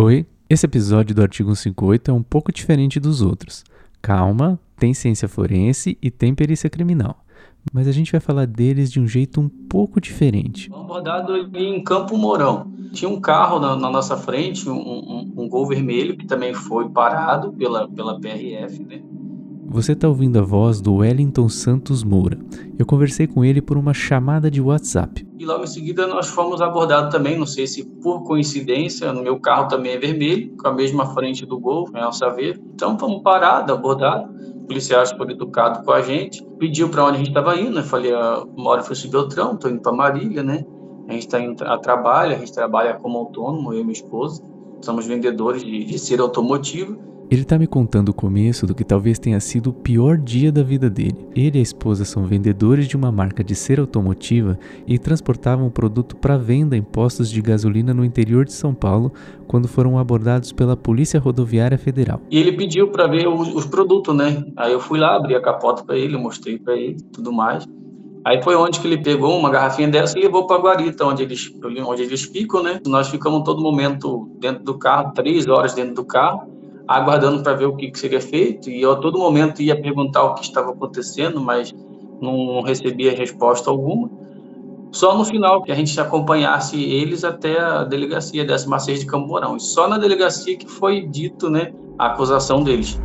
Oi, esse episódio do artigo 158 é um pouco diferente dos outros. Calma, tem ciência forense e tem perícia criminal. Mas a gente vai falar deles de um jeito um pouco diferente. Abordado em Campo Mourão. Tinha um carro na, na nossa frente, um, um, um, Gol vermelho, que também foi parado pela, pela PRF, né? Você está ouvindo a voz do Wellington Santos Moura. Eu conversei com ele por uma chamada de WhatsApp. E logo em seguida nós fomos abordados também, não sei se por coincidência, no meu carro também é vermelho, com a mesma frente do Gol, é o Saveiro. Então fomos parados, abordados. Policiais foram educados com a gente. Pediu para onde a gente estava indo, eu falei, ah, moro em Francisco Beltrão, estou indo para Marília, né? A gente está indo a trabalho, a gente trabalha como autônomo, eu e minha esposa. Somos vendedores de, de ser automotivo. Ele está me contando o começo do que talvez tenha sido o pior dia da vida dele. Ele e a esposa são vendedores de uma marca de cera automotiva e transportavam o produto para venda em postos de gasolina no interior de São Paulo quando foram abordados pela Polícia Rodoviária Federal. E ele pediu para ver os, os, produtos, né? Aí eu fui lá, abri a capota para ele, mostrei para ele, tudo mais. Aí foi onde que ele pegou uma garrafinha dessa e levou para a guarita, onde eles, onde eles ficam, né? Nós ficamos todo momento dentro do carro, três horas dentro do carro aguardando para ver o que, que, seria feito, e eu a todo momento ia perguntar o que estava acontecendo, mas não recebia resposta alguma. Só no final que a gente acompanhasse eles até a delegacia 16 de Camporão. E só na delegacia que foi dito né, a acusação deles.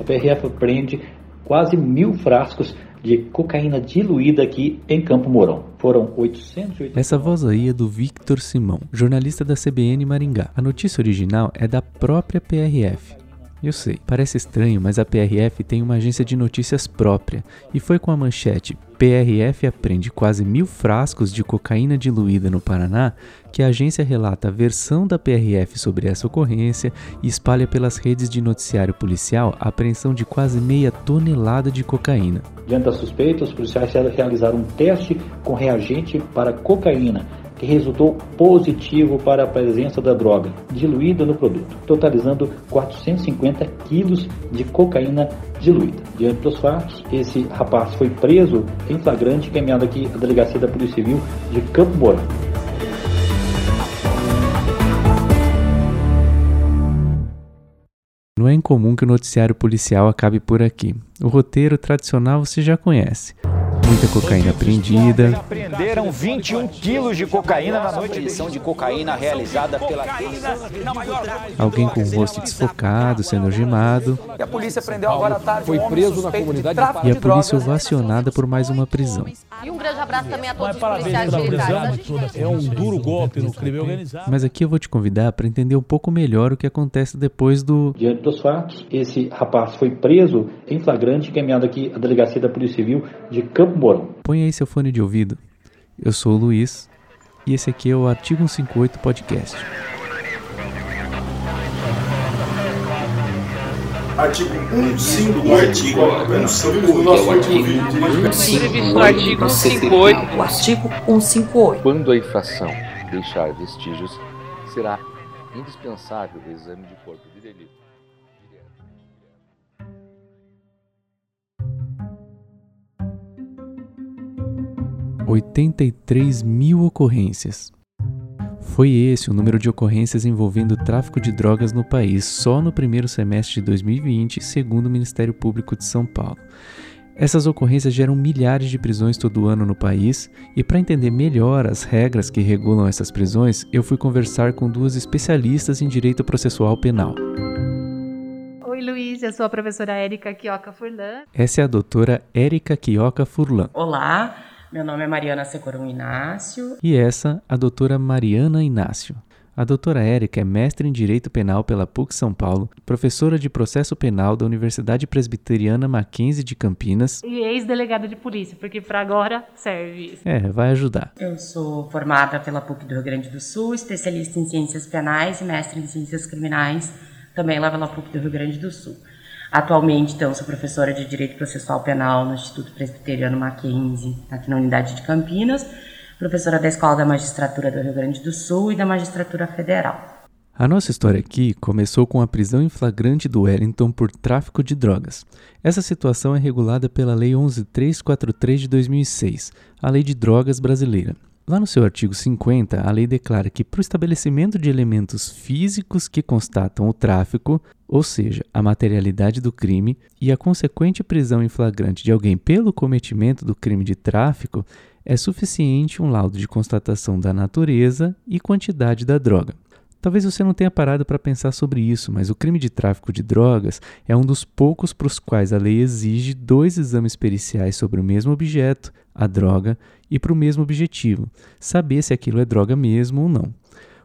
A PRF prende quase mil frascos de cocaína diluída aqui em Campo Mourão. Foram 880... Essa voz aí é do Victor Simão, jornalista da CBN Maringá. A notícia original é da própria PRF. Eu sei, parece estranho, mas a PRF tem uma agência de notícias própria e foi com a manchete PRF aprende quase mil frascos de cocaína diluída no Paraná que a agência relata a versão da PRF sobre essa ocorrência e espalha pelas redes de noticiário policial a apreensão de quase meia tonelada de cocaína. Diante da suspeita, os policiais realizaram um teste com reagente para cocaína que resultou positivo para a presença da droga diluída no produto, totalizando 450 quilos de cocaína diluída. Diante dos fatos, esse rapaz foi preso em flagrante e caminhado aqui à delegacia da Polícia Civil de Campo Mourão. Não é incomum que o noticiário policial acabe por aqui. O roteiro tradicional você já conhece muita cocaína apreendida. Apreenderam 21 quilos de cocaína na noite. Edição de cocaína realizada pela Alguém com o rosto desfocado, sendo algemado. E a polícia prendeu agora à tarde. Foi preso na comunidade E a polícia ovacionada por mais uma prisão. E um grande abraço também a todos os policiais militares. É um duro golpe no crime organizado. Mas aqui eu vou te convidar para entender um pouco melhor o que acontece depois do. Diante dos fatos, esse rapaz foi preso em flagrante e caminhado aqui à delegacia da Polícia Civil de Campo Mourão. Põe aí seu fone de ouvido. Eu sou o Luiz e esse aqui é o Artigo 158 Podcast. Artigo 158. Artigo 158. Artigo 158. Artigo 158. Quando a infração deixar vestígios, será indispensável o exame de corpo de delito. 83 mil ocorrências. Foi esse o número de ocorrências envolvendo tráfico de drogas no país só no primeiro semestre de 2020, segundo o Ministério Público de São Paulo. Essas ocorrências geram milhares de prisões todo ano no país, e para entender melhor as regras que regulam essas prisões, eu fui conversar com duas especialistas em direito processual penal. Oi, Luiz, eu sou a professora Érica Quioca Furlan. Essa é a doutora Érica Quioca Furlan. Olá, meu nome é Mariana Secorum Inácio. E essa, a doutora Mariana Inácio. A doutora Érica é mestre em Direito Penal pela PUC São Paulo, professora de Processo Penal da Universidade Presbiteriana Mackenzie de Campinas e ex-delegada de polícia, porque para agora serve. É, vai ajudar. Eu sou formada pela PUC do Rio Grande do Sul, especialista em Ciências Penais e mestre em Ciências Criminais, também lá pela PUC do Rio Grande do Sul. Atualmente, então, sou professora de Direito Processual Penal no Instituto Presbiteriano Mackenzie, aqui na unidade de Campinas, professora da Escola da Magistratura do Rio Grande do Sul e da Magistratura Federal. A nossa história aqui começou com a prisão em flagrante do Wellington por tráfico de drogas. Essa situação é regulada pela Lei 11343 de 2006, a Lei de Drogas Brasileira. Lá no seu artigo 50, a lei declara que para o estabelecimento de elementos físicos que constatam o tráfico, ou seja, a materialidade do crime, e a consequente prisão em flagrante de alguém pelo cometimento do crime de tráfico, é suficiente um laudo de constatação da natureza e quantidade da droga. Talvez você não tenha parado para pensar sobre isso, mas o crime de tráfico de drogas é um dos poucos para os quais a lei exige dois exames periciais sobre o mesmo objeto, a droga, e para o mesmo objetivo, saber se aquilo é droga mesmo ou não.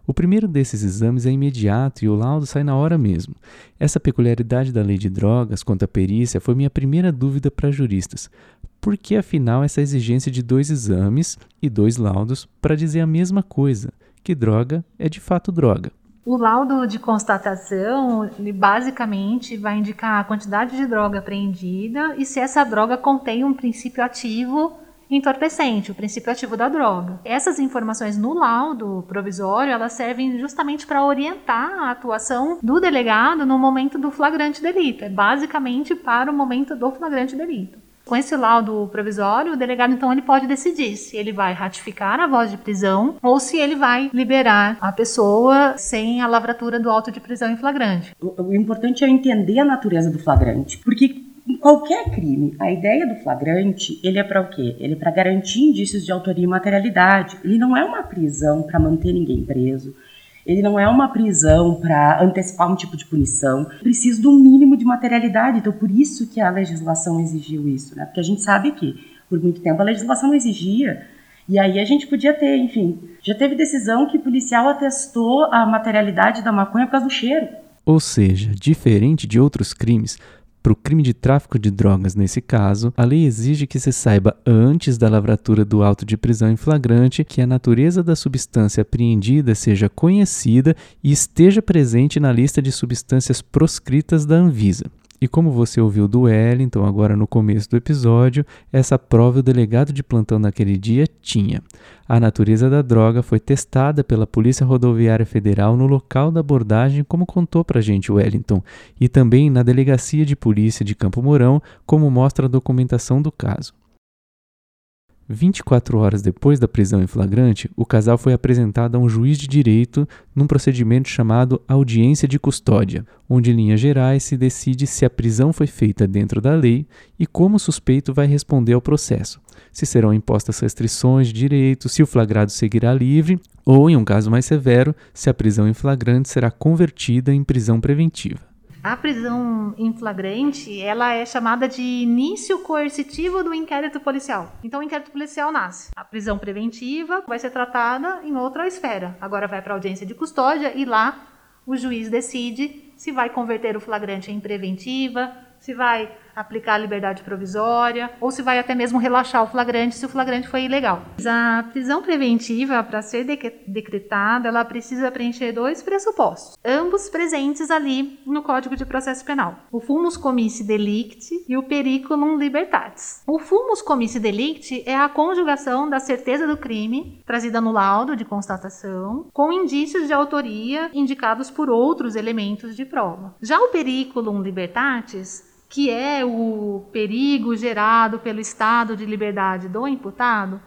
O primeiro desses exames é imediato e o laudo sai na hora mesmo. Essa peculiaridade da lei de drogas quanto à perícia foi minha primeira dúvida para juristas. Por que afinal essa exigência de dois exames e dois laudos para dizer a mesma coisa? Que droga é de fato droga. O laudo de constatação, basicamente vai indicar a quantidade de droga apreendida e se essa droga contém um princípio ativo entorpecente, o princípio ativo da droga. Essas informações no laudo provisório, elas servem justamente para orientar a atuação do delegado no momento do flagrante delito, é basicamente para o momento do flagrante delito. Com esse laudo provisório, o delegado então ele pode decidir se ele vai ratificar a voz de prisão ou se ele vai liberar a pessoa sem a lavratura do auto de prisão em flagrante. O, importante é entender a natureza do flagrante, porque em qualquer crime, a ideia do flagrante, ele é para o quê? Ele é para garantir indícios de autoria e materialidade. Ele não é uma prisão para manter ninguém preso. Ele não é uma prisão para antecipar um tipo de punição. Precisa um mínimo de materialidade. Então, por isso que a legislação exigiu isso, né? Porque a gente sabe que, por muito tempo, a legislação não exigia. E aí a gente podia ter, enfim, já teve decisão que o policial atestou a materialidade da maconha por causa do cheiro. Ou seja, diferente de outros crimes, para o crime de tráfico de drogas, nesse caso, a lei exige que se saiba antes da lavratura do auto de prisão em flagrante que a natureza da substância apreendida seja conhecida e esteja presente na lista de substâncias proscritas da Anvisa. E como você ouviu do Wellington agora no começo do episódio, essa prova o delegado de plantão naquele dia tinha. A natureza da droga foi testada pela Polícia Rodoviária Federal no local da abordagem, como contou pra gente o Wellington, e também na Delegacia de Polícia de Campo Mourão, como mostra a documentação do caso. 24 horas depois da prisão em flagrante, o casal foi apresentado a um juiz de direito num procedimento chamado audiência de custódia, onde, em linhas gerais, se decide se a prisão foi feita dentro da lei e como o suspeito vai responder ao processo, se serão impostas restrições de direito, se o flagrado seguirá livre ou, em um caso mais severo, se a prisão em flagrante será convertida em prisão preventiva. A prisão em flagrante, ela é chamada de início coercitivo do inquérito policial. Então o inquérito policial nasce. A prisão preventiva vai ser tratada em outra esfera. Agora vai para audiência de custódia e lá o juiz decide se vai converter o flagrante em preventiva, se vai aplicar a liberdade provisória ou se vai até mesmo relaxar o flagrante se o flagrante foi ilegal. A prisão preventiva, para ser decretada, ela precisa preencher dois pressupostos, ambos presentes ali no Código de Processo Penal: o fumus comissi delicti e o periculum libertatis. O fumus comissi delicti é a conjugação da certeza do crime trazida no laudo de constatação com indícios de autoria indicados por outros elementos de prova. Já o periculum libertatis que é o perigo gerado pelo estado de liberdade do imputado,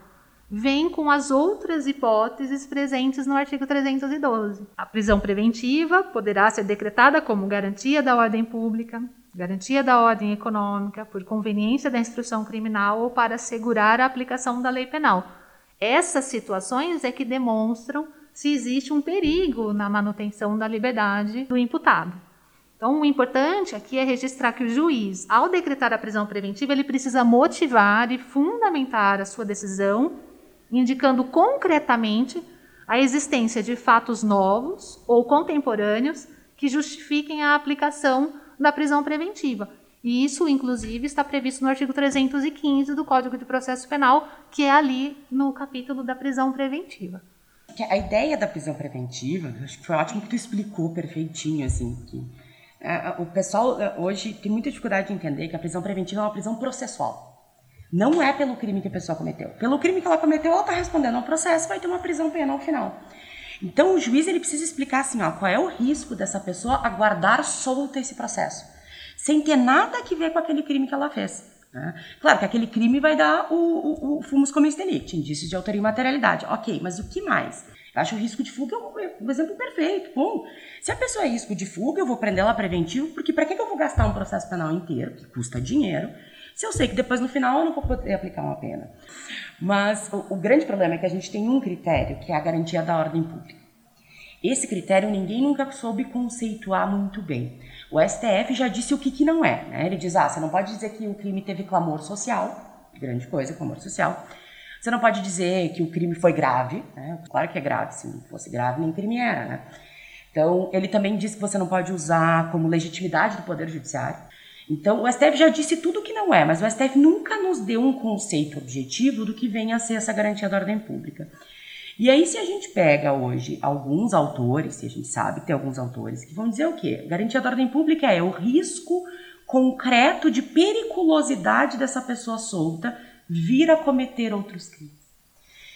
vem com as outras hipóteses presentes no artigo 312. A prisão preventiva poderá ser decretada como garantia da ordem pública, garantia da ordem econômica, por conveniência da instrução criminal ou para assegurar a aplicação da lei penal. Essas situações é que demonstram se existe um perigo na manutenção da liberdade do imputado. Então, o importante aqui é registrar que o juiz, ao decretar a prisão preventiva, ele precisa motivar e fundamentar a sua decisão, indicando concretamente a existência de fatos novos ou contemporâneos que justifiquem a aplicação da prisão preventiva. E isso, inclusive, está previsto no artigo 315 do Código de Processo Penal, que é ali no capítulo da prisão preventiva. A ideia da prisão preventiva, acho que foi ótimo que tu explicou perfeitinho, assim, que o pessoal é, hoje tem muita dificuldade de entender que a prisão preventiva é uma prisão processual. Não é pelo crime que a pessoa cometeu. Pelo crime que ela cometeu, ela está respondendo ao processo, vai ter uma prisão penal final. Então o juiz ele precisa explicar assim, ó, qual é o risco dessa pessoa aguardar solta esse processo, sem ter nada a ver com aquele crime que ela fez. Né? Claro que aquele crime vai dar o, o, o fumus comis delicti, indício de autoria e materialidade. Ok, mas o que mais? Acho o risco de fuga um, exemplo perfeito. Bom, se a pessoa é risco de fuga, eu vou prender ela preventivo, porque para que eu vou gastar um processo penal inteiro, que custa dinheiro, se eu sei que depois no final eu não vou poder aplicar uma pena. Mas o, o grande problema é que a gente tem um critério, que é a garantia da ordem pública. Esse critério ninguém nunca soube conceituar muito bem. O STF já disse o que, que não é. Né? Ele diz: ah, você não pode dizer que o crime teve clamor social, grande coisa, clamor social. Você não pode dizer que o crime foi grave, né? claro que é grave, se não fosse grave, nem crime era. Né? Então, ele também disse que você não pode usar como legitimidade do Poder Judiciário. Então, o STF já disse tudo que não é, mas o STF nunca nos deu um conceito objetivo do que vem a ser essa garantia da ordem pública. E aí, se a gente pega hoje alguns autores, se a gente sabe que tem alguns autores que vão dizer o quê? Garantia da ordem pública é o risco concreto de periculosidade dessa pessoa solta vir a cometer outros crimes.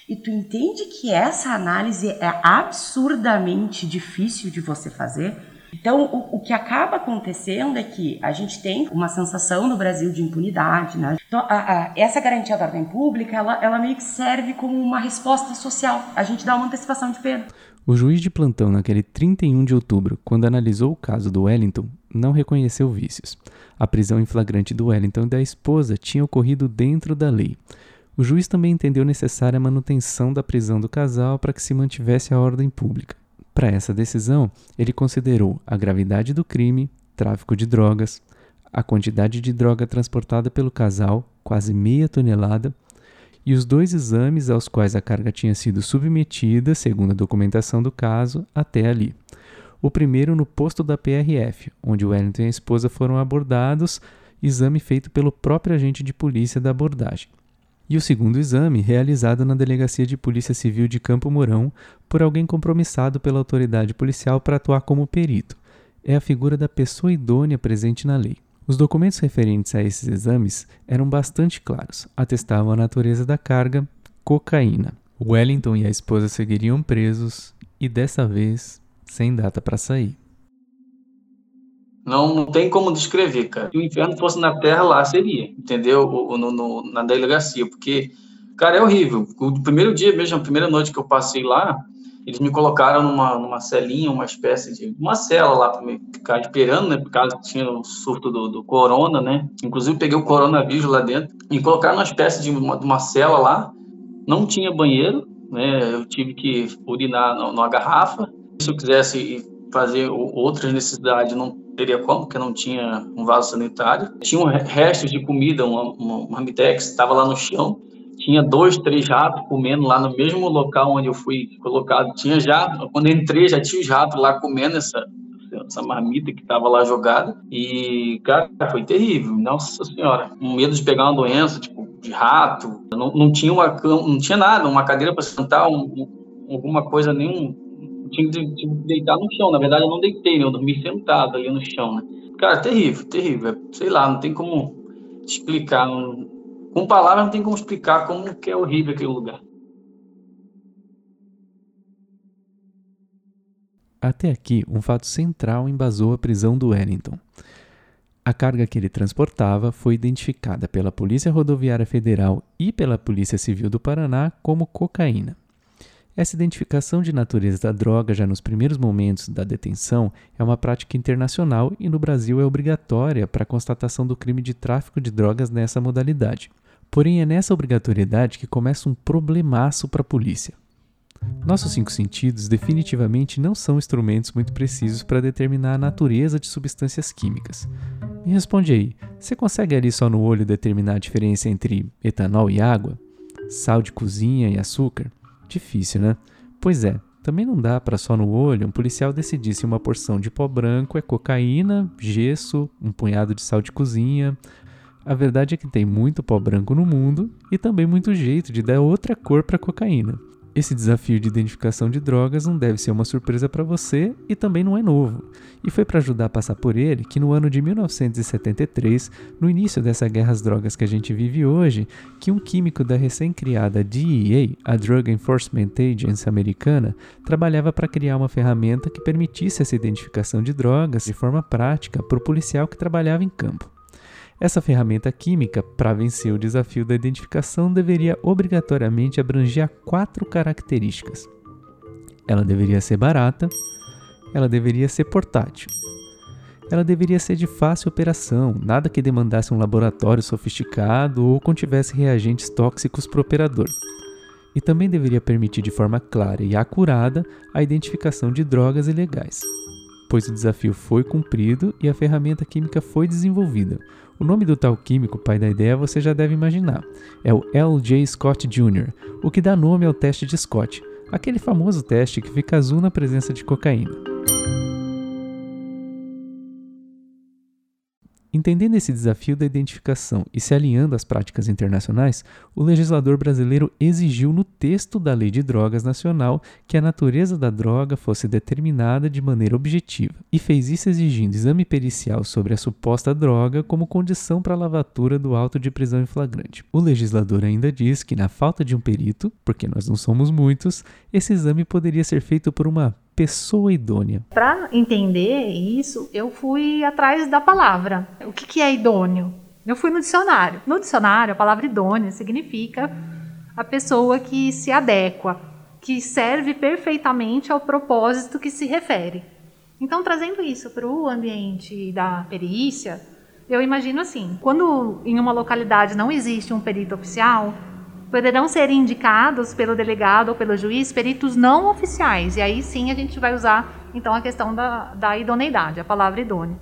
E tu entende que essa análise é absurdamente difícil de você fazer? Então, o, o, que acaba acontecendo é que a gente tem uma sensação no Brasil de impunidade, né? Então, a, a, essa garantia da ordem pública, ela, ela meio que serve como uma resposta social. A gente dá uma antecipação de pena. O juiz de plantão, naquele 31 de outubro, quando analisou o caso do Wellington, não reconheceu vícios. A prisão em flagrante do Wellington e da esposa tinha ocorrido dentro da lei. O juiz também entendeu necessária a manutenção da prisão do casal para que se mantivesse a ordem pública. Para essa decisão, ele considerou a gravidade do crime, tráfico de drogas, a quantidade de droga transportada pelo casal, quase meia tonelada, e os dois exames aos quais a carga tinha sido submetida, segundo a documentação do caso, até ali. O primeiro no posto da PRF, onde Wellington e a esposa foram abordados, exame feito pelo próprio agente de polícia da abordagem e o segundo exame realizado na Delegacia de Polícia Civil de Campo Mourão por alguém compromissado pela autoridade policial para atuar como perito. É a figura da pessoa idônea presente na lei. Os documentos referentes a esses exames eram bastante claros, atestavam a natureza da carga, cocaína. Wellington e a esposa seguiriam presos e dessa vez sem data para sair. Não, não tem como descrever, cara. Se o inferno fosse na Terra, lá seria, entendeu? No, no, na delegacia, porque, cara, é horrível. O primeiro dia mesmo, a primeira noite que eu passei lá, eles me colocaram numa, numa celinha, uma espécie de. uma cela lá para me ficar esperando, né? Por causa que tinha o surto do, do corona, né? Inclusive, peguei o coronavírus lá dentro. Me colocaram numa espécie de uma, de uma cela lá. Não tinha banheiro, né? Eu tive que urinar numa garrafa. Se eu quisesse fazer outras necessidades, não teria como, porque não tinha um vaso sanitário. Tinha restos de comida, uma, uma, uma marmitex, estava lá no chão. Tinha dois, três ratos comendo lá no mesmo local onde eu fui colocado. Tinha já, quando entrei, já tinha os ratos lá comendo essa, essa marmita que estava lá jogada. E, cara, foi terrível. Nossa Senhora. Um medo de pegar uma doença, tipo, de rato. Não, não tinha uma não tinha nada, uma cadeira para sentar, um, um, alguma coisa, nenhum tinha que, deitar no chão. Na verdade, eu não deitei, né? Eu dormi sentado ali no chão, né? Cara, terrível, terrível. É, sei lá, não tem como explicar. Não... Com palavras não tem como explicar como que é horrível aquele lugar. Até aqui, um fato central embasou a prisão do Wellington. A carga que ele transportava foi identificada pela Polícia Rodoviária Federal e pela Polícia Civil do Paraná como cocaína. Essa identificação de natureza da droga já nos primeiros momentos da detenção é uma prática internacional e no Brasil é obrigatória para a constatação do crime de tráfico de drogas nessa modalidade. Porém, é nessa obrigatoriedade que começa um problemaço para a polícia. Nossos cinco sentidos definitivamente não são instrumentos muito precisos para determinar a natureza de substâncias químicas. Me responde aí, você consegue ali só no olho determinar a diferença entre etanol e água? Sal de cozinha e açúcar? Difícil, né? Pois é, também não dá para só no olho um policial decidir se uma porção de pó branco é cocaína, gesso, um punhado de sal de cozinha. A verdade é que tem muito pó branco no mundo e também muito jeito de dar outra cor para cocaína. Esse desafio de identificação de drogas não deve ser uma surpresa para você e também não é novo. E foi para ajudar a passar por ele que no ano de 1973, no início dessa guerra às drogas que a gente vive hoje, que um químico da recém-criada DEA, a Drug Enforcement Agency americana, trabalhava para criar uma ferramenta que permitisse essa identificação de drogas de forma prática para o policial que trabalhava em campo. Essa ferramenta química, para vencer o desafio da identificação, deveria obrigatoriamente abranger quatro características. Ela deveria ser barata, ela deveria ser portátil, ela deveria ser de fácil operação, nada que demandasse um laboratório sofisticado ou contivesse reagentes tóxicos para o operador. E também deveria permitir de forma clara e acurada a identificação de drogas ilegais pois o desafio foi cumprido e a ferramenta química foi desenvolvida. O nome do tal químico, pai da ideia, você já deve imaginar. É o L.J. Scott Jr., o que dá nome ao teste de Scott, aquele famoso teste que fica azul na presença de cocaína. Entendendo esse desafio da identificação e se alinhando às práticas internacionais, o legislador brasileiro exigiu no texto da Lei de Drogas Nacional que a natureza da droga fosse determinada de maneira objetiva, e fez isso exigindo exame pericial sobre a suposta droga como condição para a lavatura do auto de prisão em flagrante. O legislador ainda diz que, na falta de um perito, porque nós não somos muitos, esse exame poderia ser feito por uma pessoa idônea? Para entender isso, eu fui atrás da palavra. O que, que é idôneo? Eu fui no dicionário. No dicionário, a palavra idônea significa a pessoa que se adequa, que serve perfeitamente ao propósito que se refere. Então, trazendo isso para o ambiente da perícia, eu imagino assim: quando em uma localidade não existe um perito oficial, poderão ser indicados pelo delegado ou pelo juiz peritos não oficiais. E aí sim a gente vai usar então a questão da, da idoneidade, a palavra idôneo.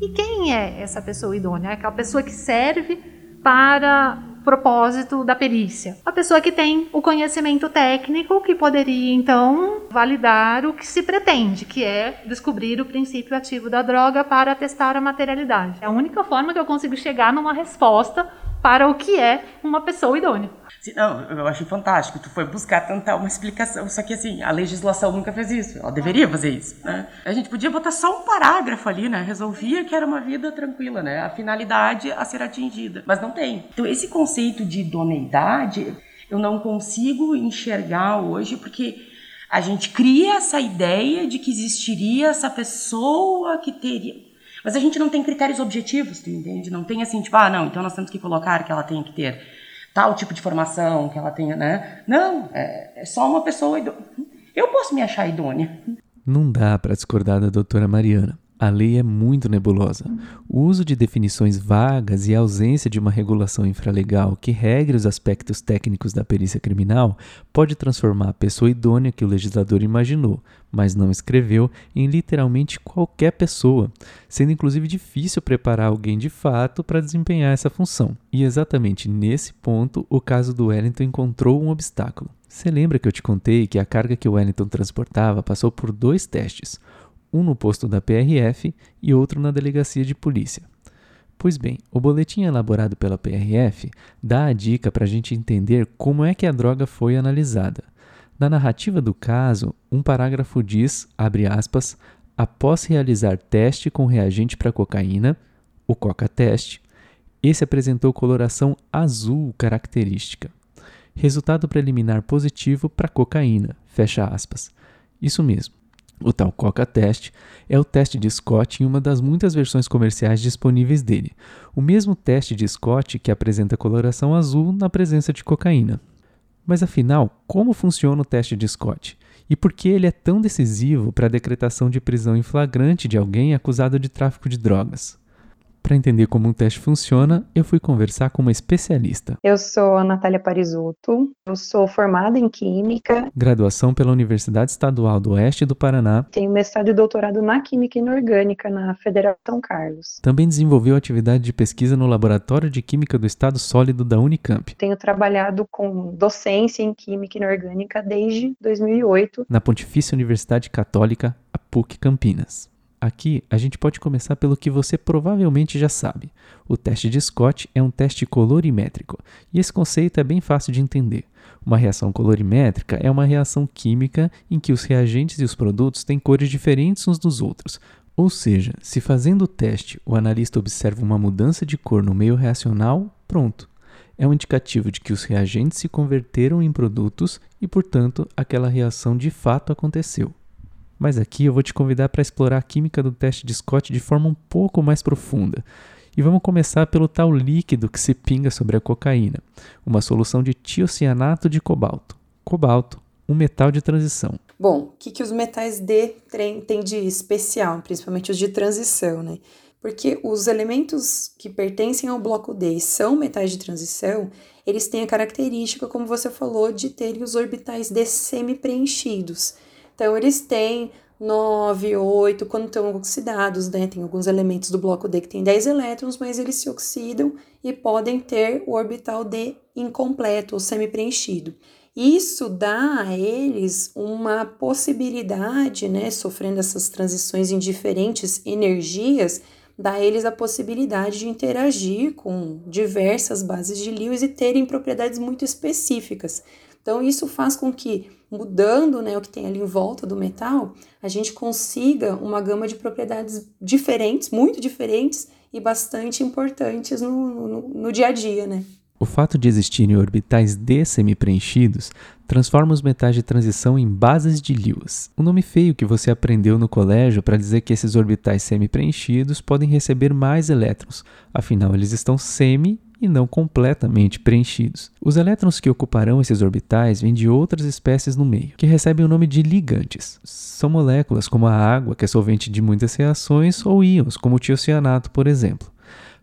E quem é essa pessoa idônea? É aquela pessoa que serve para propósito da perícia. A pessoa que tem o conhecimento técnico que poderia então validar o que se pretende, que é descobrir o princípio ativo da droga para testar a materialidade. É a única forma que eu consigo chegar numa resposta para o que é uma pessoa idônea. Não, eu achei fantástico. Tu foi buscar tentar uma explicação. Só que assim, a legislação nunca fez isso. Ela deveria fazer isso. Né? A gente podia botar só um parágrafo ali, né? Resolvia que era uma vida tranquila, né? A finalidade a ser atingida. Mas não tem. Então, esse conceito de idoneidade eu não consigo enxergar hoje, porque a gente cria essa ideia de que existiria essa pessoa que teria. Mas a gente não tem critérios objetivos, tu entende? Não tem assim, tipo, ah, não, então nós temos que colocar que ela tem que ter tal tipo de formação, que ela tenha, né? Não, é, é só uma pessoa idônea. Eu posso me achar idônea. Não dá para discordar da doutora Mariana. A lei é muito nebulosa. O uso de definições vagas e a ausência de uma regulação infralegal que regre os aspectos técnicos da perícia criminal pode transformar a pessoa idônea que o legislador imaginou, mas não escreveu, em literalmente qualquer pessoa, sendo inclusive difícil preparar alguém de fato para desempenhar essa função. E exatamente nesse ponto, o caso do Wellington encontrou um obstáculo. Você lembra que eu te contei que a carga que o Wellington transportava passou por dois testes? Um no posto da PRF e outro na delegacia de polícia. Pois bem, o boletim elaborado pela PRF dá a dica para a gente entender como é que a droga foi analisada. Na narrativa do caso, um parágrafo diz, abre aspas, após realizar teste com reagente para cocaína, o coca-teste, esse apresentou coloração azul característica. Resultado preliminar positivo para cocaína, fecha aspas. Isso mesmo. O tal Coca Test é o teste de Scott em uma das muitas versões comerciais disponíveis dele, o mesmo teste de Scott que apresenta coloração azul na presença de cocaína. Mas afinal, como funciona o teste de Scott? E por que ele é tão decisivo para a decretação de prisão em flagrante de alguém acusado de tráfico de drogas? Para entender como um teste funciona, eu fui conversar com uma especialista. Eu sou a Natália Parisotto, eu sou formada em Química. Graduação pela Universidade Estadual do Oeste do Paraná. Tenho mestrado e doutorado na Química Inorgânica na Federal São Carlos. Também desenvolveu atividade de pesquisa no Laboratório de Química do Estado Sólido da Unicamp. Tenho trabalhado com docência em Química Inorgânica desde 2008. Na Pontifícia Universidade Católica, a PUC Campinas. Aqui a gente pode começar pelo que você provavelmente já sabe. O teste de Scott é um teste colorimétrico, e esse conceito é bem fácil de entender. Uma reação colorimétrica é uma reação química em que os reagentes e os produtos têm cores diferentes uns dos outros. Ou seja, se fazendo o teste o analista observa uma mudança de cor no meio reacional, pronto. É um indicativo de que os reagentes se converteram em produtos e, portanto, aquela reação de fato aconteceu. Mas aqui eu vou te convidar para explorar a química do teste de Scott de forma um pouco mais profunda. E vamos começar pelo tal líquido que se pinga sobre a cocaína, uma solução de tiocianato de cobalto. Cobalto, um metal de transição. Bom, o que, que os metais D têm de especial, principalmente os de transição, né? Porque os elementos que pertencem ao bloco D e são metais de transição, eles têm a característica, como você falou, de terem os orbitais D semi-preenchidos. Então, eles têm 9, 8, quando estão oxidados, né? Tem alguns elementos do bloco D que tem 10 elétrons, mas eles se oxidam e podem ter o orbital D incompleto ou semi-preenchido. Isso dá a eles uma possibilidade, né, sofrendo essas transições em diferentes energias, dá a eles a possibilidade de interagir com diversas bases de Lewis e terem propriedades muito específicas. Então, isso faz com que mudando né, o que tem ali em volta do metal, a gente consiga uma gama de propriedades diferentes, muito diferentes e bastante importantes no, no, no dia a dia, né? O fato de existirem orbitais D semi-preenchidos transforma os metais de transição em bases de Lewis, um nome feio que você aprendeu no colégio para dizer que esses orbitais semi-preenchidos podem receber mais elétrons, afinal eles estão semi e não completamente preenchidos. Os elétrons que ocuparão esses orbitais vêm de outras espécies no meio, que recebem o nome de ligantes. São moléculas como a água, que é solvente de muitas reações, ou íons, como o tiocianato, por exemplo.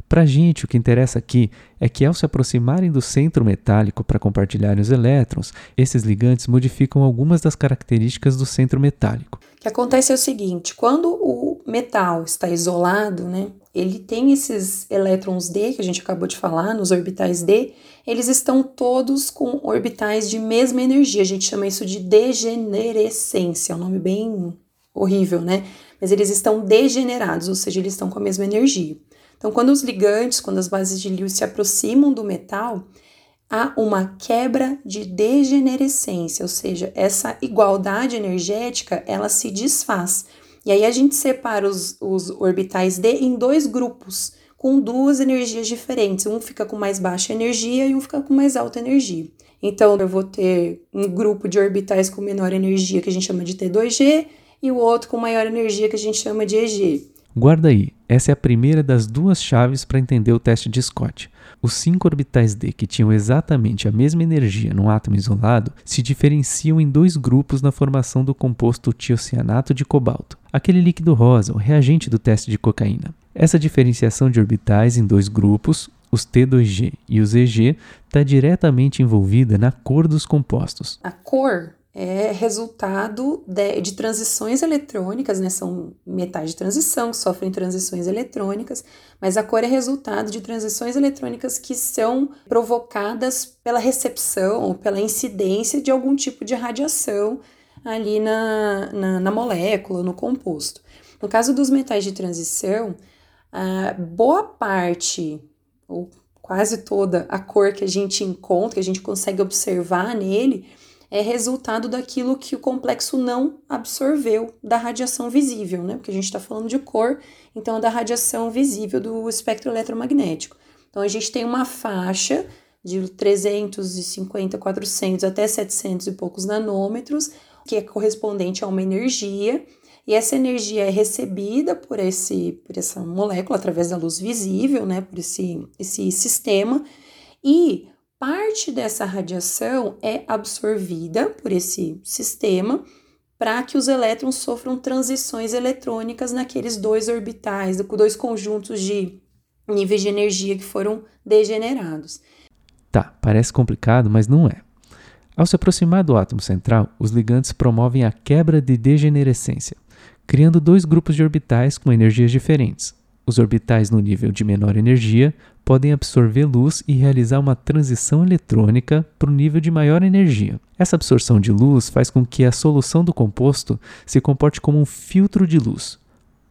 Para a gente, o que interessa aqui é que, ao se aproximarem do centro metálico para compartilharem os elétrons, esses ligantes modificam algumas das características do centro metálico. O que acontece é o seguinte: quando o metal está isolado, né, ele tem esses elétrons D que a gente acabou de falar, nos orbitais D, eles estão todos com orbitais de mesma energia. A gente chama isso de degenerescência, é um nome bem horrível, né? Mas eles estão degenerados, ou seja, eles estão com a mesma energia. Então, quando os ligantes, quando as bases de Lewis se aproximam do metal, há uma quebra de degenerescência, ou seja, essa igualdade energética ela se desfaz. E aí a gente separa os, os orbitais D em dois grupos, com duas energias diferentes. Um fica com mais baixa energia e um fica com mais alta energia. Então, eu vou ter um grupo de orbitais com menor energia, que a gente chama de T2G, e o outro com maior energia, que a gente chama de EG. Guarda aí, essa é a primeira das duas chaves para entender o teste de Scott. Os cinco orbitais D que tinham exatamente a mesma energia num átomo isolado se diferenciam em dois grupos na formação do composto tiocianato de cobalto, aquele líquido rosa, o reagente do teste de cocaína. Essa diferenciação de orbitais em dois grupos, os T2G e os EG, está diretamente envolvida na cor dos compostos. A cor é resultado de, de, transições eletrônicas, né? São metais de transição que sofrem transições eletrônicas, mas a cor é resultado de transições eletrônicas que são provocadas pela recepção ou pela incidência de algum tipo de radiação ali na, na, na molécula, no composto. No caso dos metais de transição, a boa parte, ou quase toda a cor que a gente encontra, que a gente consegue observar nele, é resultado daquilo que o complexo não absorveu da radiação visível, né? Porque a gente está falando de cor, então é da radiação visível do espectro eletromagnético. Então a gente tem uma faixa de 350, 400 até 700 e poucos nanômetros, que é correspondente a uma energia, e essa energia é recebida por, esse, por essa molécula através da luz visível, né, por esse, esse sistema, e parte dessa radiação é absorvida por esse sistema para que os elétrons sofram transições eletrônicas naqueles dois orbitais, dois conjuntos de níveis de energia que foram degenerados. Tá, parece complicado, mas não é. Ao se aproximar do átomo central, os ligantes promovem a quebra de degenerescência, criando dois grupos de orbitais com energias diferentes. Os orbitais no nível de menor energia podem absorver luz e realizar uma transição eletrônica para o nível de maior energia. Essa absorção de luz faz com que a solução do composto se comporte como um filtro de luz.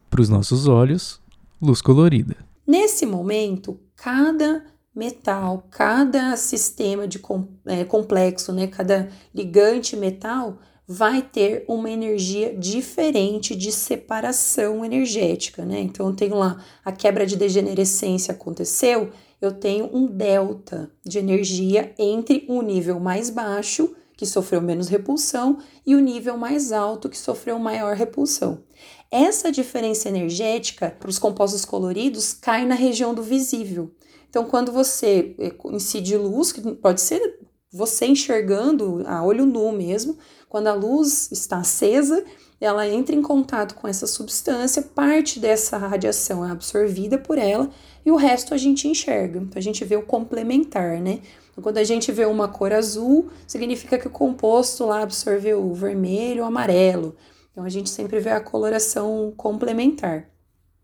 Para os nossos olhos, luz colorida. Nesse momento, cada metal, cada sistema de é, complexo, né, cada ligante metal vai ter uma energia diferente de separação energética, né? Então eu tenho lá a quebra de degenerescência aconteceu, eu tenho um delta de energia entre o nível mais baixo, que sofreu menos repulsão, e o nível mais alto, que sofreu maior repulsão. Essa diferença energética para os compostos coloridos cai na região do visível. Então, quando você eh, incide luz, que pode ser você enxergando a olho nu mesmo, quando a luz está acesa, ela entra em contato com essa substância, parte dessa radiação é absorvida por ela e o resto a gente enxerga. Então a gente vê o complementar, né? Então, quando a gente vê uma cor azul, significa que o composto lá absorveu o vermelho, o amarelo. Então a gente sempre vê a coloração complementar.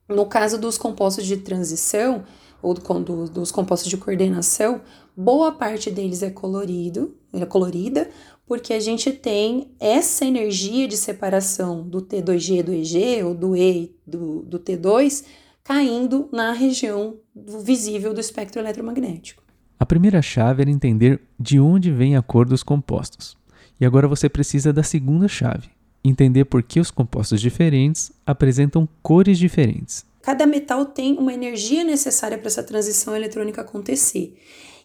No caso dos compostos de transição ou do, dos compostos de coordenação, boa parte deles é colorido, é colorida, porque a gente tem essa energia de separação do T2G do EG ou do E do, do T2 caindo na região do visível do espectro eletromagnético. A primeira chave era entender de onde vem a cor dos compostos. E agora você precisa da segunda chave, entender por que os compostos diferentes apresentam cores diferentes. Cada metal tem uma energia necessária para essa transição eletrônica acontecer.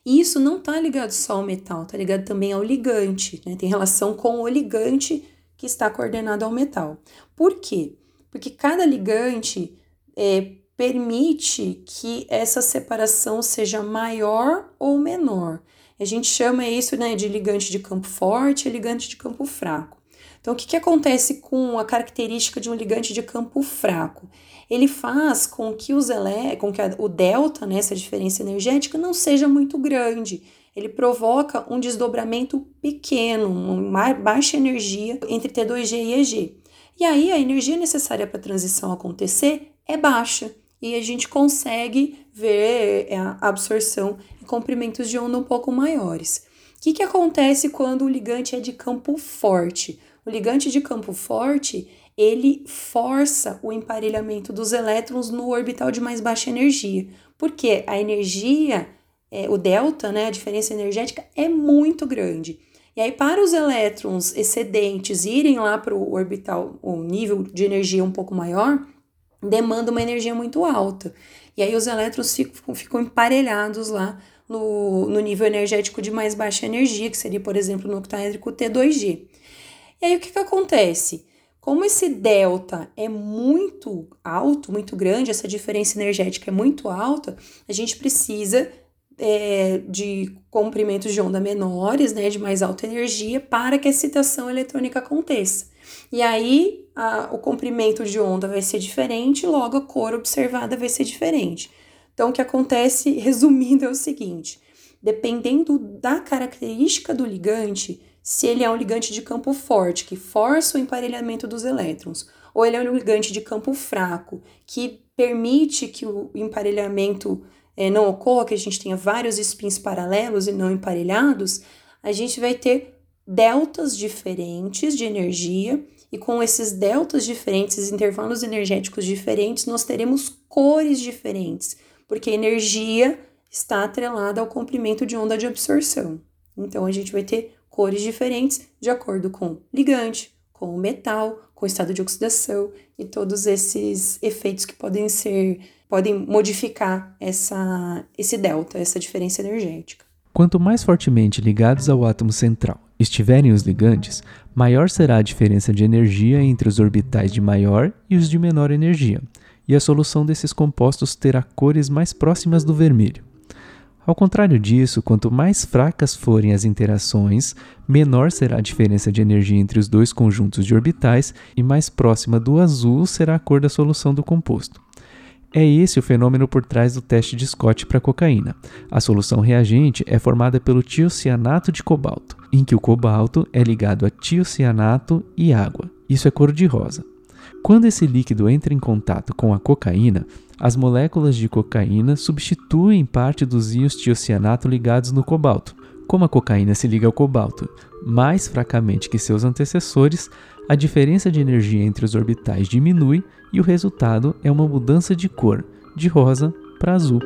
E isso não está ligado só ao metal, está ligado também ao ligante, né? tem relação com o ligante que está coordenado ao metal. Por quê? Porque cada ligante é, permite que essa separação seja maior ou menor. A gente chama isso né, de ligante de campo forte e ligante de campo fraco. Então, o que, que acontece com a característica de um ligante de campo fraco? Ele faz com que, os ele... com que o delta, né, essa diferença energética, não seja muito grande. Ele provoca um desdobramento pequeno, uma baixa energia entre T2G e EG. E aí a energia necessária para a transição acontecer é baixa e a gente consegue ver é, a absorção em comprimentos de onda um pouco maiores. O que, que acontece quando o ligante é de campo forte? O ligante de campo forte, ele força o emparelhamento dos elétrons no orbital de mais baixa energia, porque a energia, é, o delta, né, a diferença energética é muito grande. E aí, para os elétrons excedentes irem lá para o orbital, o nível de energia um pouco maior, demanda uma energia muito alta. E aí os elétrons ficam, ficam emparelhados lá no, no nível energético de mais baixa energia, que seria, por exemplo, no octaédrico T2G. E aí o que, que acontece? Como esse delta é muito alto, muito grande, essa diferença energética é muito alta, a gente precisa é, de comprimentos de onda menores, né, de mais alta energia, para que a excitação eletrônica aconteça. E aí a, o comprimento de onda vai ser diferente, logo a cor observada vai ser diferente. Então, o que acontece, resumindo, é o seguinte: dependendo da característica do ligante, se ele é um ligante de campo forte, que força o emparelhamento dos elétrons, ou ele é um ligante de campo fraco, que permite que o emparelhamento é, não ocorra, que a gente tenha vários spins paralelos e não emparelhados, a gente vai ter deltas diferentes de energia, e com esses deltas diferentes, intervalos energéticos diferentes, nós teremos cores diferentes, porque a energia está atrelada ao comprimento de onda de absorção. Então a gente vai ter cores diferentes de acordo com ligante, com o metal, com o estado de oxidação e todos esses efeitos que podem ser podem modificar essa esse delta, essa diferença energética. Quanto mais fortemente ligados ao átomo central estiverem os ligantes, maior será a diferença de energia entre os orbitais de maior e os de menor energia, e a solução desses compostos terá cores mais próximas do vermelho. Ao contrário disso, quanto mais fracas forem as interações, menor será a diferença de energia entre os dois conjuntos de orbitais e mais próxima do azul será a cor da solução do composto. É esse o fenômeno por trás do teste de Scott para cocaína. A solução reagente é formada pelo tiocianato de cobalto, em que o cobalto é ligado a tiocianato e água. Isso é cor de rosa. Quando esse líquido entra em contato com a cocaína, as moléculas de cocaína substituem parte dos íons tiocianato ligados no cobalto. Como a cocaína se liga ao cobalto mais fracamente que seus antecessores, a diferença de energia entre os orbitais diminui e o resultado é uma mudança de cor, de rosa para azul.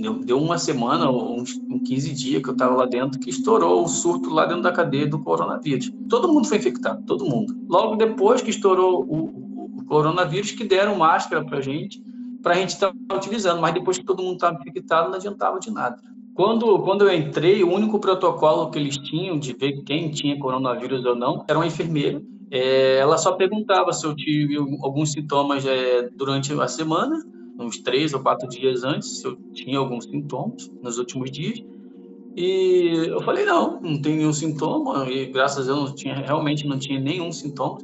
Deu, uma semana, uns, uns 15 dias que eu estava lá dentro, que estourou o surto lá dentro da cadeia do coronavírus. Todo mundo foi infectado, todo mundo. Logo depois que estourou o, o coronavírus, que deram máscara para gente, para a gente estar tá utilizando, mas depois que todo mundo estava infectado, não adiantava de nada. Quando, quando eu entrei, o único protocolo que eles tinham de ver quem tinha coronavírus ou não era uma enfermeira. É, ela só perguntava se eu tive alguns sintomas é, durante a semana uns três ou quatro dias antes, se eu tinha alguns sintomas nos últimos dias. E eu falei, não, não tem nenhum sintoma, e graças a Deus não tinha, realmente não tinha nenhum sintoma.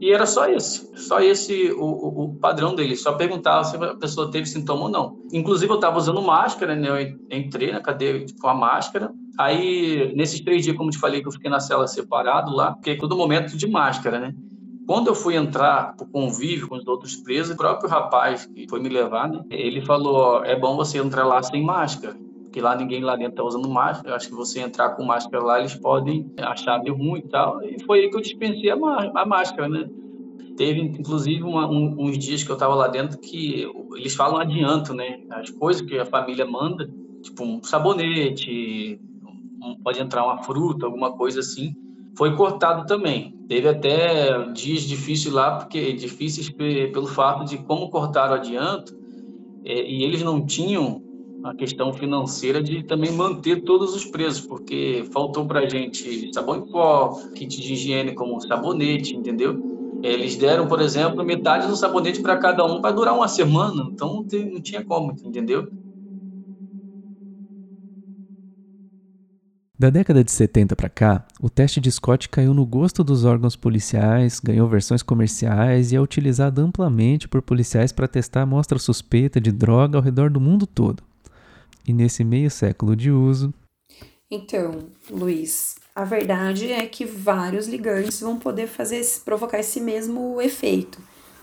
E era só esse, só esse o, o, o padrão dele, só perguntava se a pessoa teve sintoma ou não. Inclusive, eu estava usando máscara, né? Eu entrei na cadeia com a máscara. Aí, nesses três dias, como te falei, que eu fiquei na cela separado lá, fiquei todo momento de máscara, né? Quando eu fui entrar para o convívio com os outros presos, o próprio rapaz que foi me levar, né, ele falou: é bom você entrar lá sem máscara, porque lá ninguém lá dentro está usando máscara. Eu acho que você entrar com máscara lá, eles podem achar meio ruim e tal. E foi aí que eu dispensei a, a máscara, né? Teve, inclusive, uma, um, uns dias que eu estava lá dentro que eles falam adianto, né? As coisas que a família manda, tipo um sabonete, um, pode entrar uma fruta, alguma coisa assim foi cortado também. Teve até dias difíceis lá, porque difíceis pelo fato de como cortaram o adianto, é, e eles não tinham a questão financeira de também manter todos os presos, porque faltou para a gente sabão em pó, kit de higiene como sabonete, entendeu? Eles deram, por exemplo, metade do sabonete para cada um para durar uma semana, então não tinha como, entendeu? Da década de 70 para cá, o teste de Scott caiu no gosto dos órgãos policiais, ganhou versões comerciais e é utilizado amplamente por policiais para testar amostra suspeita de droga ao redor do mundo todo. E nesse meio século de uso. Então, Luiz, a verdade é que vários ligantes vão poder fazer provocar esse mesmo efeito.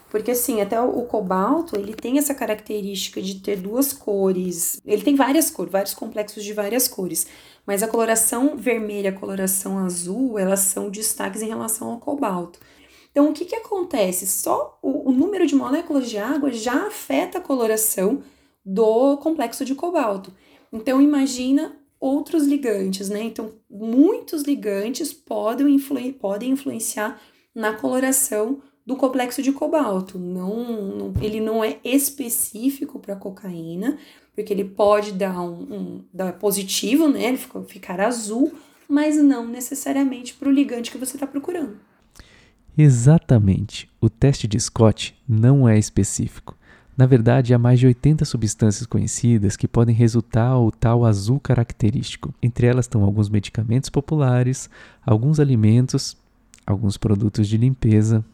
Porque assim, até o cobalto, ele tem essa característica de ter duas cores. Ele tem várias cores, vários complexos de várias cores. Mas a coloração vermelha a coloração azul, elas são destaques em relação ao cobalto. Então, o que, que acontece? Só o, o número de moléculas de água já afeta a coloração do complexo de cobalto. Então, imagina outros ligantes, né? Então, muitos ligantes podem, influ podem influenciar na coloração do complexo de cobalto. Não, não ele não é específico para cocaína, porque ele pode dar um, um dar positivo, né? Ele ficar azul, mas não necessariamente para o ligante que você está procurando. Exatamente. O teste de Scott não é específico. Na verdade, há mais de 80 substâncias conhecidas que podem resultar o tal azul característico. Entre elas estão alguns medicamentos populares, alguns alimentos, alguns produtos de limpeza,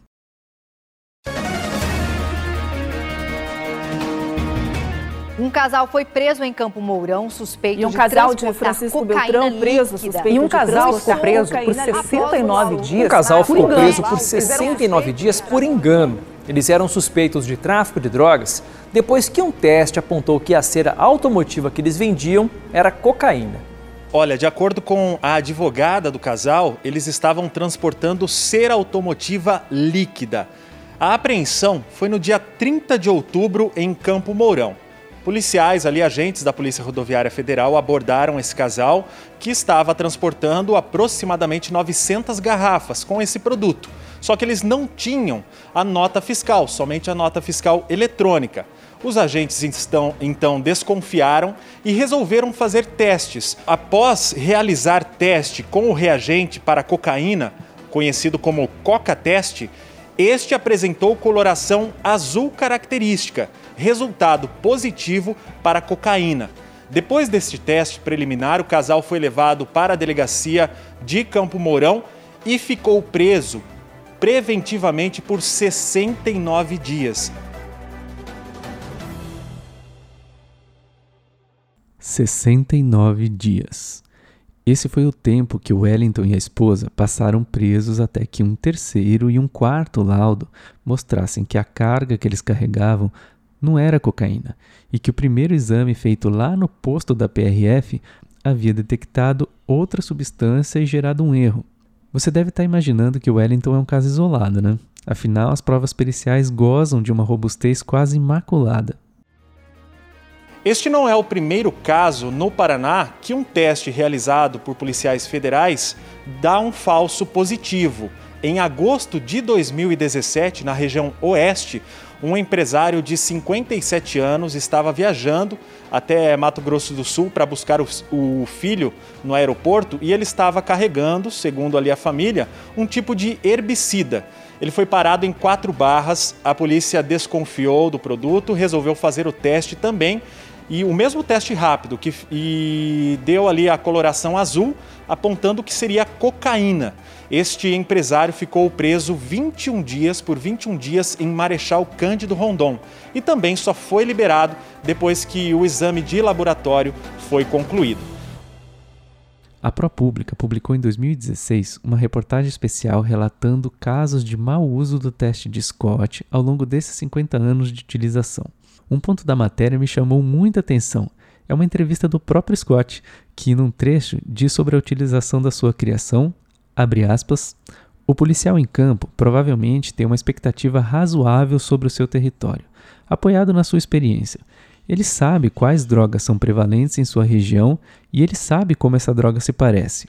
Um casal foi preso em Campo Mourão, suspeito de E um casal de Francisco Beltrão preso, suspeito E um casal ficou preso por 69 dias. Um casal ficou preso por 69 dias por engano. Eles eram suspeitos de tráfico de drogas depois que um teste apontou que a cera automotiva que eles vendiam era cocaína. Olha, de acordo com a advogada do casal, eles estavam transportando cera automotiva líquida. A apreensão foi no dia 30 de outubro em Campo Mourão. Policiais, ali agentes da Polícia Rodoviária Federal, abordaram esse casal que estava transportando aproximadamente 900 garrafas com esse produto. Só que eles não tinham a nota fiscal, somente a nota fiscal eletrônica. Os agentes estão, então desconfiaram e resolveram fazer testes. Após realizar teste com o reagente para cocaína, conhecido como Coca-teste, este apresentou coloração azul característica, resultado positivo para cocaína. Depois deste teste preliminar, o casal foi levado para a delegacia de Campo Mourão e ficou preso preventivamente por 69 dias. 69 dias. Esse foi o tempo que Wellington e a esposa passaram presos até que um terceiro e um quarto laudo mostrassem que a carga que eles carregavam não era cocaína e que o primeiro exame feito lá no posto da PRF havia detectado outra substância e gerado um erro. Você deve estar imaginando que o Wellington é um caso isolado, né? Afinal, as provas periciais gozam de uma robustez quase imaculada. Este não é o primeiro caso no Paraná que um teste realizado por policiais federais dá um falso positivo. Em agosto de 2017, na região oeste, um empresário de 57 anos estava viajando até Mato Grosso do Sul para buscar o, filho no aeroporto e ele estava carregando, segundo ali a família, um tipo de herbicida. Ele foi parado em quatro barras, a polícia desconfiou do produto, resolveu fazer o teste também e o mesmo teste rápido que e deu ali a coloração azul, apontando que seria cocaína. Este empresário ficou preso 21 dias por 21 dias em Marechal Cândido Rondon e também só foi liberado depois que o exame de laboratório foi concluído. A ProPublica publicou em 2016 uma reportagem especial relatando casos de mau uso do teste de Scott ao longo desses 50 anos de utilização. Um ponto da matéria me chamou muita atenção. É uma entrevista do próprio Scott, que num trecho diz sobre a utilização da sua criação, abre aspas, o policial em campo provavelmente tem uma expectativa razoável sobre o seu território, apoiado na sua experiência. Ele sabe quais drogas são prevalentes em sua região e ele sabe como essa droga se parece.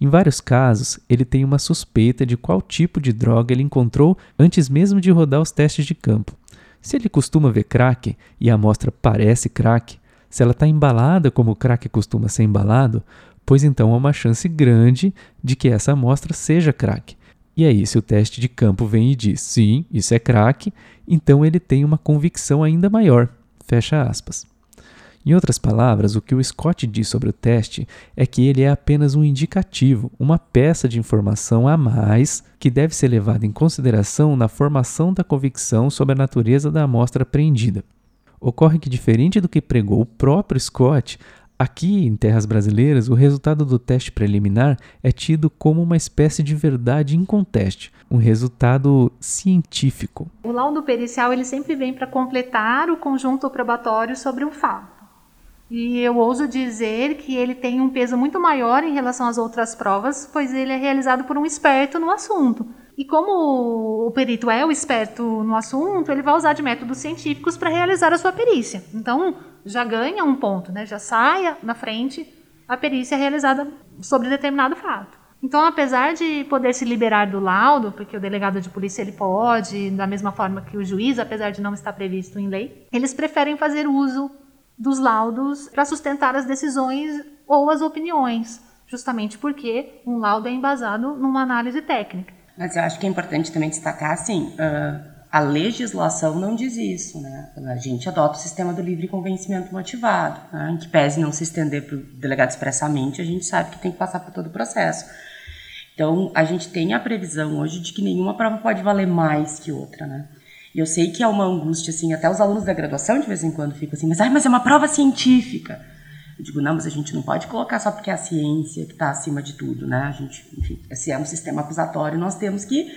Em vários casos, ele tem uma suspeita de qual tipo de droga ele encontrou antes mesmo de rodar os testes de campo. Se ele costuma ver crack e a amostra parece crack, se ela está embalada como o crack costuma ser embalado, pois então há uma chance grande de que essa amostra seja crack. E aí, se o teste de campo vem e diz sim, isso é crack, então ele tem uma convicção ainda maior. Fecha aspas. Em outras palavras, o que o Scott diz sobre o teste é que ele é apenas um indicativo, uma peça de informação a mais que deve ser levada em consideração na formação da convicção sobre a natureza da amostra apreendida. Ocorre que, diferente do que pregou o próprio Scott, Aqui, em terras brasileiras, o resultado do teste preliminar é tido como uma espécie de verdade inconteste, um resultado científico. O laudo pericial ele sempre vem para completar o conjunto probatório sobre um fato. E eu ouso dizer que ele tem um peso muito maior em relação às outras provas, pois ele é realizado por um esperto no assunto. E como o perito é o esperto no assunto, ele vai usar de métodos científicos para realizar a sua perícia. Então, já ganha um ponto, né? já saia na frente a perícia realizada sobre determinado fato. Então, apesar de poder se liberar do laudo, porque o delegado de polícia ele pode, da mesma forma que o juiz, apesar de não estar previsto em lei, eles preferem fazer uso dos laudos para sustentar as decisões ou as opiniões, justamente porque um laudo é embasado numa análise técnica. Mas eu acho que é importante também destacar, assim, uh, a legislação não diz isso, né? A gente adota o sistema do livre convencimento motivado, né? em que pese não se estender para o delegado expressamente, a gente sabe que tem que passar por todo o processo. Então, a gente tem a previsão hoje de que nenhuma prova pode valer mais que outra, né? E eu sei que é uma angústia, assim, até os alunos da graduação de vez em quando ficam assim, mas, ai, mas é uma prova científica. Eu digo, não, mas a gente não pode colocar só porque é a ciência que está acima de tudo, né? A gente, enfim, se é um sistema acusatório, nós temos que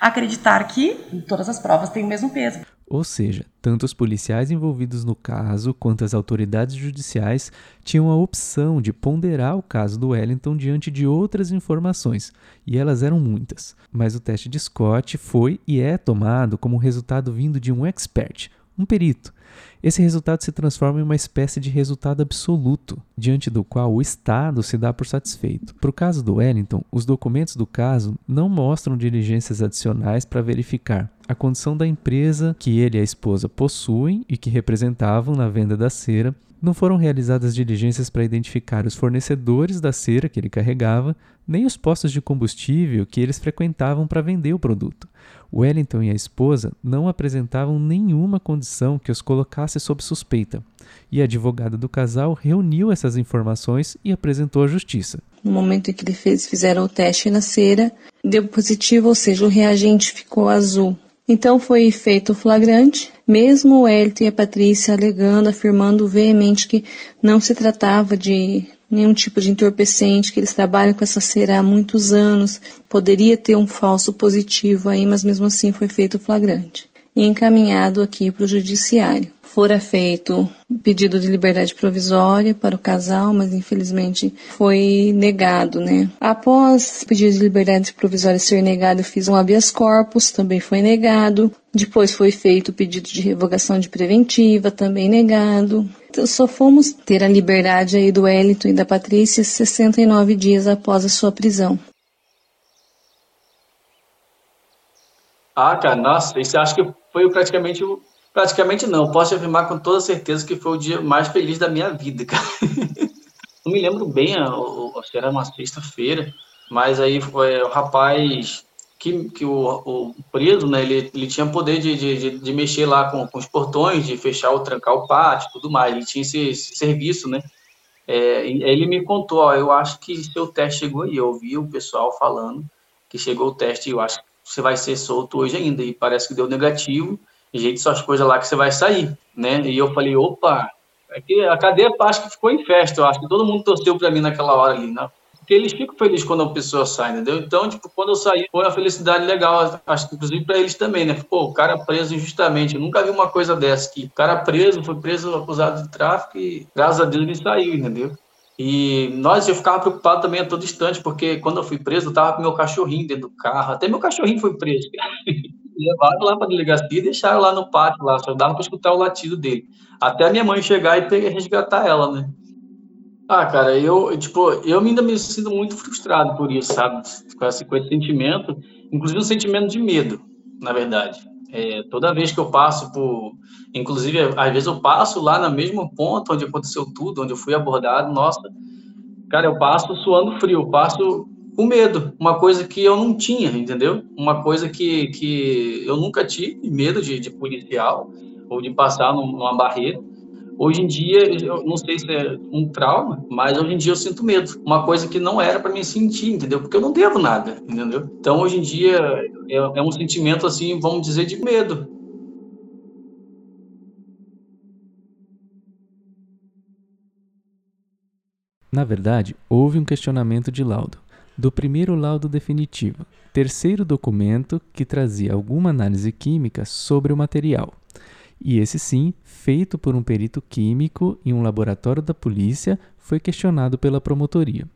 acreditar que todas as provas têm o mesmo peso. Ou seja, tanto os policiais envolvidos no caso quanto as autoridades judiciais tinham a opção de ponderar o caso do Wellington diante de outras informações, e elas eram muitas. Mas o teste de Scott foi e é tomado como resultado vindo de um expert, um perito. Esse resultado se transforma em uma espécie de resultado absoluto, diante do qual o Estado se dá por satisfeito. Para o caso do Wellington, os documentos do caso não mostram diligências adicionais para verificar a condição da empresa que ele e a esposa possuem e que representavam na venda da cera, não foram realizadas diligências para identificar os fornecedores da cera que ele carregava, nem os postos de combustível que eles frequentavam para vender o produto. Wellington e a esposa não apresentavam nenhuma condição que os colocasse sob suspeita, e a advogada do casal reuniu essas informações e apresentou à justiça. No momento em que eles fizeram o teste na cera, deu positivo, ou seja, o reagente ficou azul. Então foi feito o flagrante, mesmo o Elton e a Patrícia alegando, afirmando veemente que não se tratava de nenhum tipo de entorpecente, que eles trabalham com essa cera há muitos anos, poderia ter um falso positivo aí, mas mesmo assim foi feito o flagrante. E encaminhado aqui para o judiciário. Fora feito pedido de liberdade provisória para o casal, mas infelizmente foi negado, né? Após o pedido de liberdade provisória ser negado, eu fiz um habeas corpus, também foi negado. Depois foi feito o pedido de revogação de preventiva, também negado. Então, só fomos ter a liberdade aí do Wellington e da Patrícia 69 dias após a sua prisão. Ah, cara, nossa, isso acho que foi praticamente o. Praticamente não, posso afirmar com toda certeza que foi o dia mais feliz da minha vida, cara. Não me lembro bem, acho que era uma sexta-feira, mas aí foi o rapaz que, que o, o preso, né, ele, ele tinha poder de, de, de mexer lá com, com, os portões, de fechar ou trancar o pátio, tudo mais, ele tinha esse, esse serviço, né, é, ele me contou, ó, eu acho que seu teste chegou aí, eu ouvi o pessoal falando que chegou o teste eu acho que você vai ser solto hoje ainda, e parece que deu negativo, jeito suas coisas lá que você vai sair, né, e eu falei, opa, é que a cadeia acho que ficou em festa, eu acho que todo mundo torceu para mim naquela hora ali, né, porque eles ficam felizes quando a pessoa sai, entendeu? Então, tipo, quando eu saí, foi uma felicidade legal, acho que inclusive para eles também, né? Pô, o cara preso injustamente, eu nunca vi uma coisa dessa, que o cara preso, foi preso acusado de tráfico e graças a Deus ele saiu, entendeu? E nós, eu ficava preocupado também a todo instante, porque quando eu fui preso, eu tava com meu cachorrinho dentro do carro, até meu cachorrinho foi preso, Levaram lá para a delegacia e deixaram lá no pátio, lá, só dava para escutar o latido dele. Até a minha mãe chegar e resgatar ela, né? Ah, cara, eu, tipo, eu ainda me sinto muito frustrado por isso, sabe? Com esse, com esse sentimento, inclusive um sentimento de medo, na verdade. É, toda vez que eu passo por. Inclusive, às vezes eu passo lá no mesmo ponto onde aconteceu tudo, onde eu fui abordado, nossa, cara, eu passo suando frio, passo com medo, uma coisa que eu não tinha, entendeu? Uma coisa que, que eu nunca tive, medo de, de policial ou de passar numa barreira. Hoje em dia, eu não sei se é um trauma, mas hoje em dia eu sinto medo. Uma coisa que não era para me sentir, entendeu? Porque eu não devo nada, entendeu? Então, hoje em dia, é, é um sentimento, assim, vamos dizer, de medo. Na verdade, houve um questionamento de laudo, do primeiro laudo definitivo, terceiro documento que trazia alguma análise química sobre o material e esse sim, feito por um perito químico em um laboratório da polícia, foi questionado pela promotoria.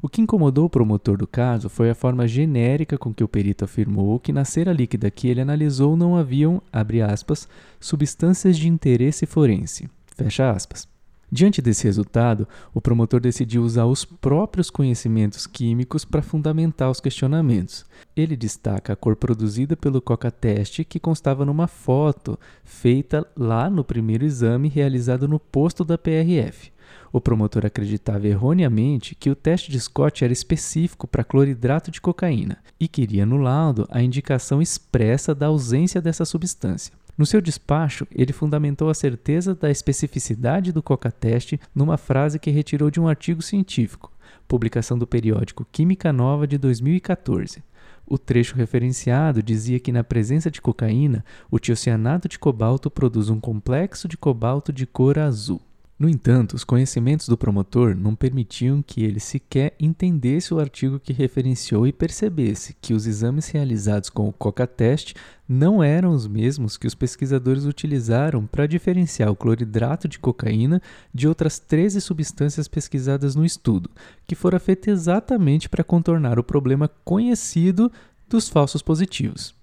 O que incomodou o promotor do caso foi a forma genérica com que o perito afirmou que na cera líquida que ele analisou não haviam, abre aspas, substâncias de interesse forense, fecha aspas. Diante desse resultado, o promotor decidiu usar os próprios conhecimentos químicos para fundamentar os questionamentos. Ele destaca a cor produzida pelo coca-teste que constava numa foto feita lá no primeiro exame realizado no posto da PRF. O promotor acreditava erroneamente que o teste de Scott era específico para cloridrato de cocaína e queria no laudo a indicação expressa da ausência dessa substância. No seu despacho, ele fundamentou a certeza da especificidade do coca-teste numa frase que retirou de um artigo científico, publicação do periódico Química Nova de 2014. O trecho referenciado dizia que na presença de cocaína, o tiocianato de cobalto produz um complexo de cobalto de cor azul. No entanto, os conhecimentos do promotor não permitiam que ele sequer entendesse o artigo que referenciou e percebesse que os exames realizados com o coca-teste não eram os mesmos que os pesquisadores utilizaram para diferenciar o cloridrato de cocaína de outras 13 substâncias pesquisadas no estudo, que fora feito exatamente para contornar o problema conhecido dos falsos positivos.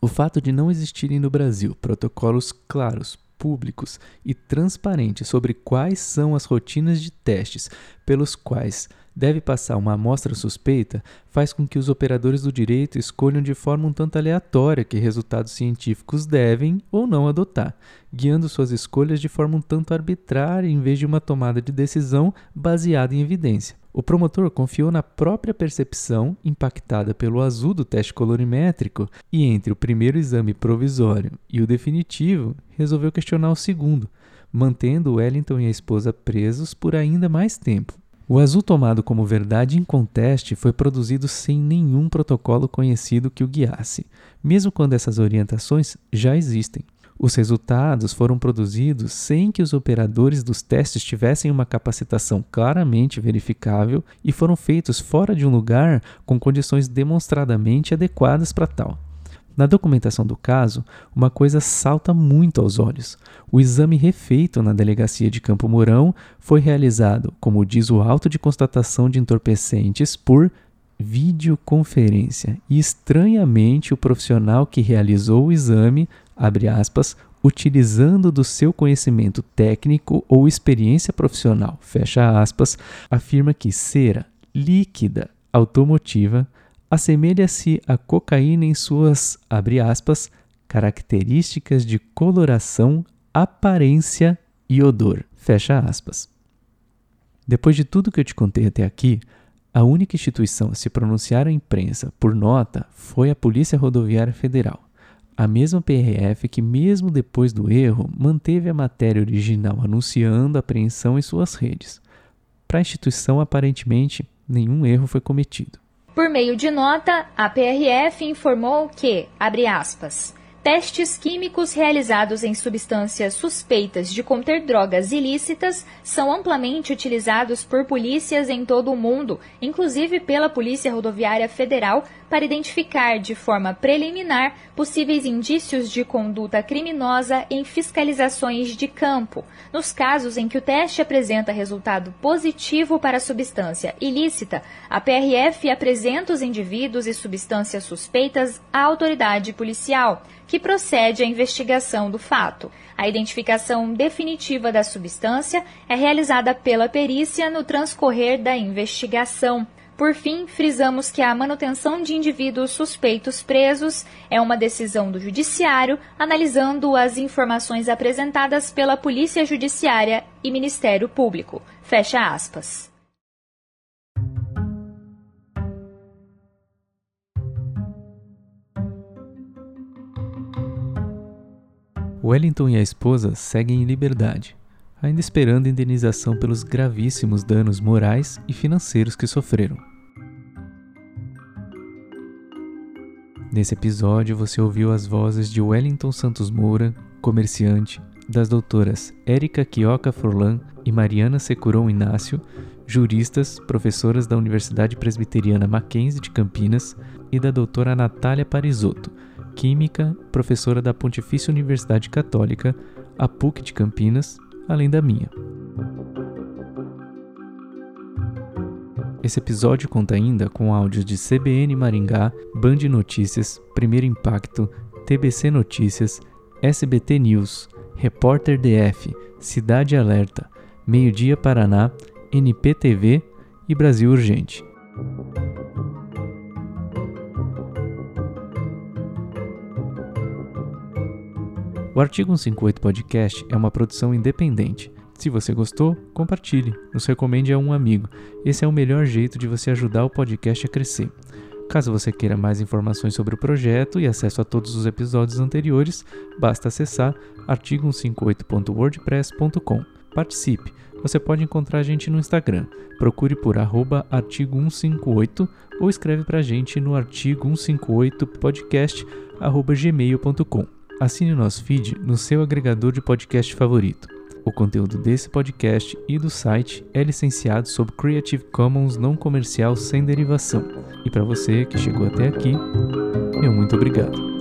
O fato de não existirem no Brasil protocolos claros públicos e transparentes sobre quais são as rotinas de testes pelos quais deve passar uma amostra suspeita faz com que os operadores do direito escolham de forma um tanto aleatória que resultados científicos devem ou não adotar, guiando suas escolhas de forma um tanto arbitrária em vez de uma tomada de decisão baseada em evidência. O promotor confiou na própria percepção, impactada pelo azul do teste colorimétrico, e entre o primeiro exame provisório e o definitivo, resolveu questionar o segundo, mantendo Wellington e a esposa presos por ainda mais tempo. O azul tomado como verdade inconteste foi produzido sem nenhum protocolo conhecido que o guiasse, mesmo quando essas orientações já existem. Os resultados foram produzidos sem que os operadores dos testes tivessem uma capacitação claramente verificável e foram feitos fora de um lugar com condições demonstradamente adequadas para tal. Na documentação do caso, uma coisa salta muito aos olhos. O exame refeito na delegacia de Campo Mourão foi realizado, como diz o auto de constatação de entorpecentes, por videoconferência. E estranhamente, o profissional que realizou o exame, abre aspas, utilizando do seu conhecimento técnico ou experiência profissional, fecha aspas, afirma que cera líquida automotiva assemelha-se à cocaína em suas, aspas, características de coloração, aparência e odor, fecha aspas. Depois de tudo que eu te contei até aqui, a única instituição a se pronunciar à imprensa por nota foi a Polícia Rodoviária Federal, a mesma PRF que, mesmo depois do erro, manteve a matéria original anunciando a apreensão em suas redes. Para a instituição, aparentemente, nenhum erro foi cometido. Por meio de nota, a PRF informou que, abre aspas, testes químicos realizados em substâncias suspeitas de conter drogas ilícitas são amplamente utilizados por polícias em todo o mundo, inclusive pela Polícia Rodoviária Federal, para identificar de forma preliminar possíveis indícios de conduta criminosa em fiscalizações de campo. Nos casos em que o teste apresenta resultado positivo para a substância ilícita, a PRF apresenta os indivíduos e substâncias suspeitas à autoridade policial, que procede à investigação do fato. A identificação definitiva da substância é realizada pela perícia no transcorrer da investigação. Por fim, frisamos que a manutenção de indivíduos suspeitos presos é uma decisão do Judiciário, analisando as informações apresentadas pela Polícia Judiciária e Ministério Público. Fecha aspas. Wellington e a esposa seguem em liberdade, ainda esperando indenização pelos gravíssimos danos morais e financeiros que sofreram. Nesse episódio, você ouviu as vozes de Wellington Santos Moura, comerciante, das doutoras Érica Quioca Forlan e Mariana Securon Inácio, juristas, professoras da Universidade Presbiteriana Mackenzie de Campinas, e da doutora Natália Parisotto, química, professora da Pontifícia Universidade Católica, a PUC de Campinas, além da minha. Esse episódio conta ainda com áudios de CBN Maringá, Band Notícias, Primeiro Impacto, TBC Notícias, SBT News, Repórter DF, Cidade Alerta, Meio Dia Paraná, NPTV e Brasil Urgente. O Artigo 158 Podcast é uma produção independente se você gostou, compartilhe, nos recomende a um amigo. Esse é o melhor jeito de você ajudar o podcast a crescer. Caso você queira mais informações sobre o projeto e acesso a todos os episódios anteriores, basta acessar artigo158.wordpress.com. Participe! Você pode encontrar a gente no Instagram. Procure por artigo158 ou escreve para a gente no artigo158podcast.gmail.com. Assine o nosso feed no seu agregador de podcast favorito. O conteúdo desse podcast e do site é licenciado sob Creative Commons não comercial sem derivação. E para você que chegou até aqui, meu muito obrigado.